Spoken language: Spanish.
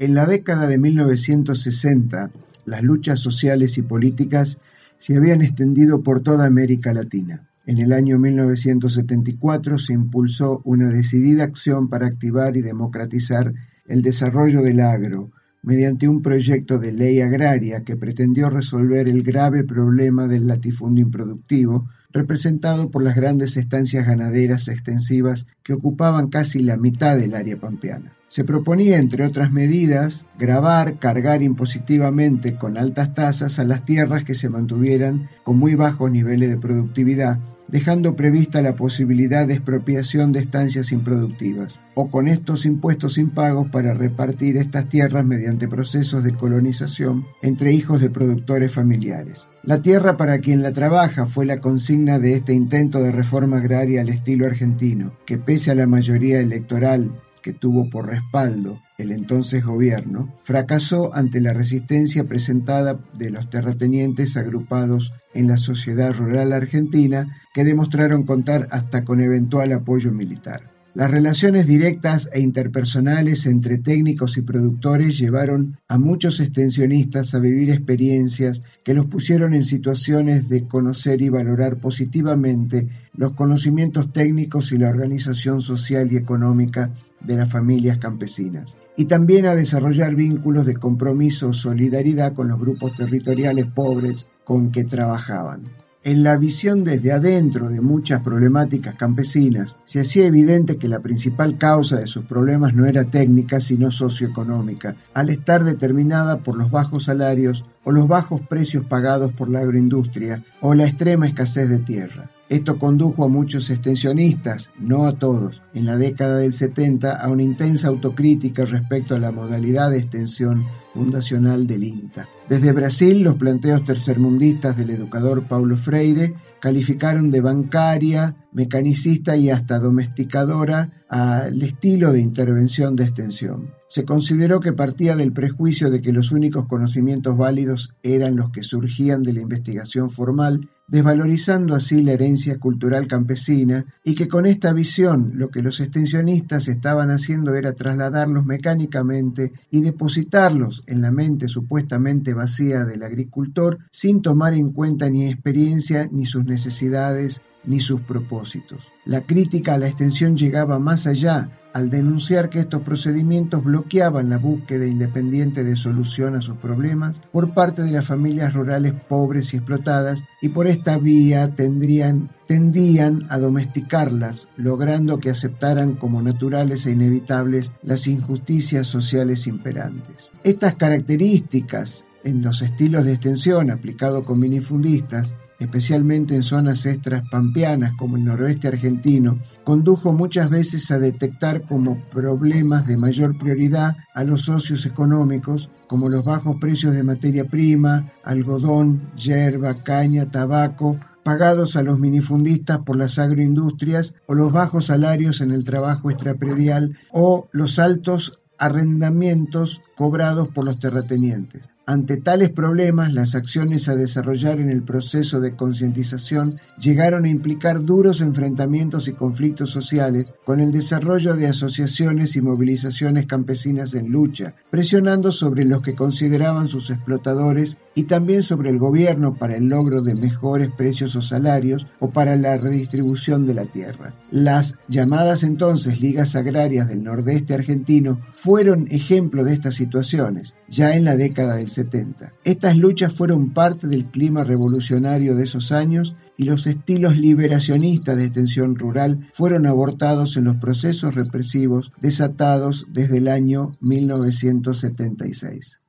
En la década de 1960, las luchas sociales y políticas se habían extendido por toda América Latina. En el año 1974 se impulsó una decidida acción para activar y democratizar el desarrollo del agro, mediante un proyecto de ley agraria que pretendió resolver el grave problema del latifundio improductivo representado por las grandes estancias ganaderas extensivas que ocupaban casi la mitad del área pampeana. Se proponía, entre otras medidas, grabar, cargar impositivamente con altas tasas a las tierras que se mantuvieran con muy bajos niveles de productividad dejando prevista la posibilidad de expropiación de estancias improductivas, o con estos impuestos impagos para repartir estas tierras mediante procesos de colonización entre hijos de productores familiares. La tierra para quien la trabaja fue la consigna de este intento de reforma agraria al estilo argentino, que pese a la mayoría electoral que tuvo por respaldo el entonces gobierno, fracasó ante la resistencia presentada de los terratenientes agrupados en la sociedad rural argentina que demostraron contar hasta con eventual apoyo militar. Las relaciones directas e interpersonales entre técnicos y productores llevaron a muchos extensionistas a vivir experiencias que los pusieron en situaciones de conocer y valorar positivamente los conocimientos técnicos y la organización social y económica de las familias campesinas, y también a desarrollar vínculos de compromiso o solidaridad con los grupos territoriales pobres con que trabajaban. En la visión desde adentro de muchas problemáticas campesinas, se hacía evidente que la principal causa de sus problemas no era técnica, sino socioeconómica, al estar determinada por los bajos salarios o los bajos precios pagados por la agroindustria o la extrema escasez de tierra. Esto condujo a muchos extensionistas, no a todos, en la década del 70 a una intensa autocrítica respecto a la modalidad de extensión fundacional del INTA. Desde Brasil, los planteos tercermundistas del educador Paulo Freire calificaron de bancaria, mecanicista y hasta domesticadora al estilo de intervención de extensión. Se consideró que partía del prejuicio de que los únicos conocimientos válidos eran los que surgían de la investigación formal, desvalorizando así la herencia cultural campesina, y que con esta visión lo que los extensionistas estaban haciendo era trasladarlos mecánicamente y depositarlos en la mente supuestamente vacía del agricultor sin tomar en cuenta ni experiencia ni sus necesidades ni sus propósitos. La crítica a la extensión llegaba más allá al denunciar que estos procedimientos bloqueaban la búsqueda independiente de solución a sus problemas por parte de las familias rurales pobres y explotadas y por esta vía tendrían, tendían a domesticarlas, logrando que aceptaran como naturales e inevitables las injusticias sociales imperantes. Estas características en los estilos de extensión aplicado con minifundistas especialmente en zonas extras pampeanas como el noroeste argentino, condujo muchas veces a detectar como problemas de mayor prioridad a los socios económicos, como los bajos precios de materia prima, algodón, yerba, caña, tabaco, pagados a los minifundistas por las agroindustrias, o los bajos salarios en el trabajo extrapredial, o los altos arrendamientos cobrados por los terratenientes. Ante tales problemas, las acciones a desarrollar en el proceso de concientización llegaron a implicar duros enfrentamientos y conflictos sociales con el desarrollo de asociaciones y movilizaciones campesinas en lucha, presionando sobre los que consideraban sus explotadores y también sobre el gobierno para el logro de mejores precios o salarios o para la redistribución de la tierra. Las llamadas entonces ligas agrarias del nordeste argentino fueron ejemplo de estas situaciones, ya en la década del 70. Estas luchas fueron parte del clima revolucionario de esos años y los estilos liberacionistas de extensión rural fueron abortados en los procesos represivos desatados desde el año 1976.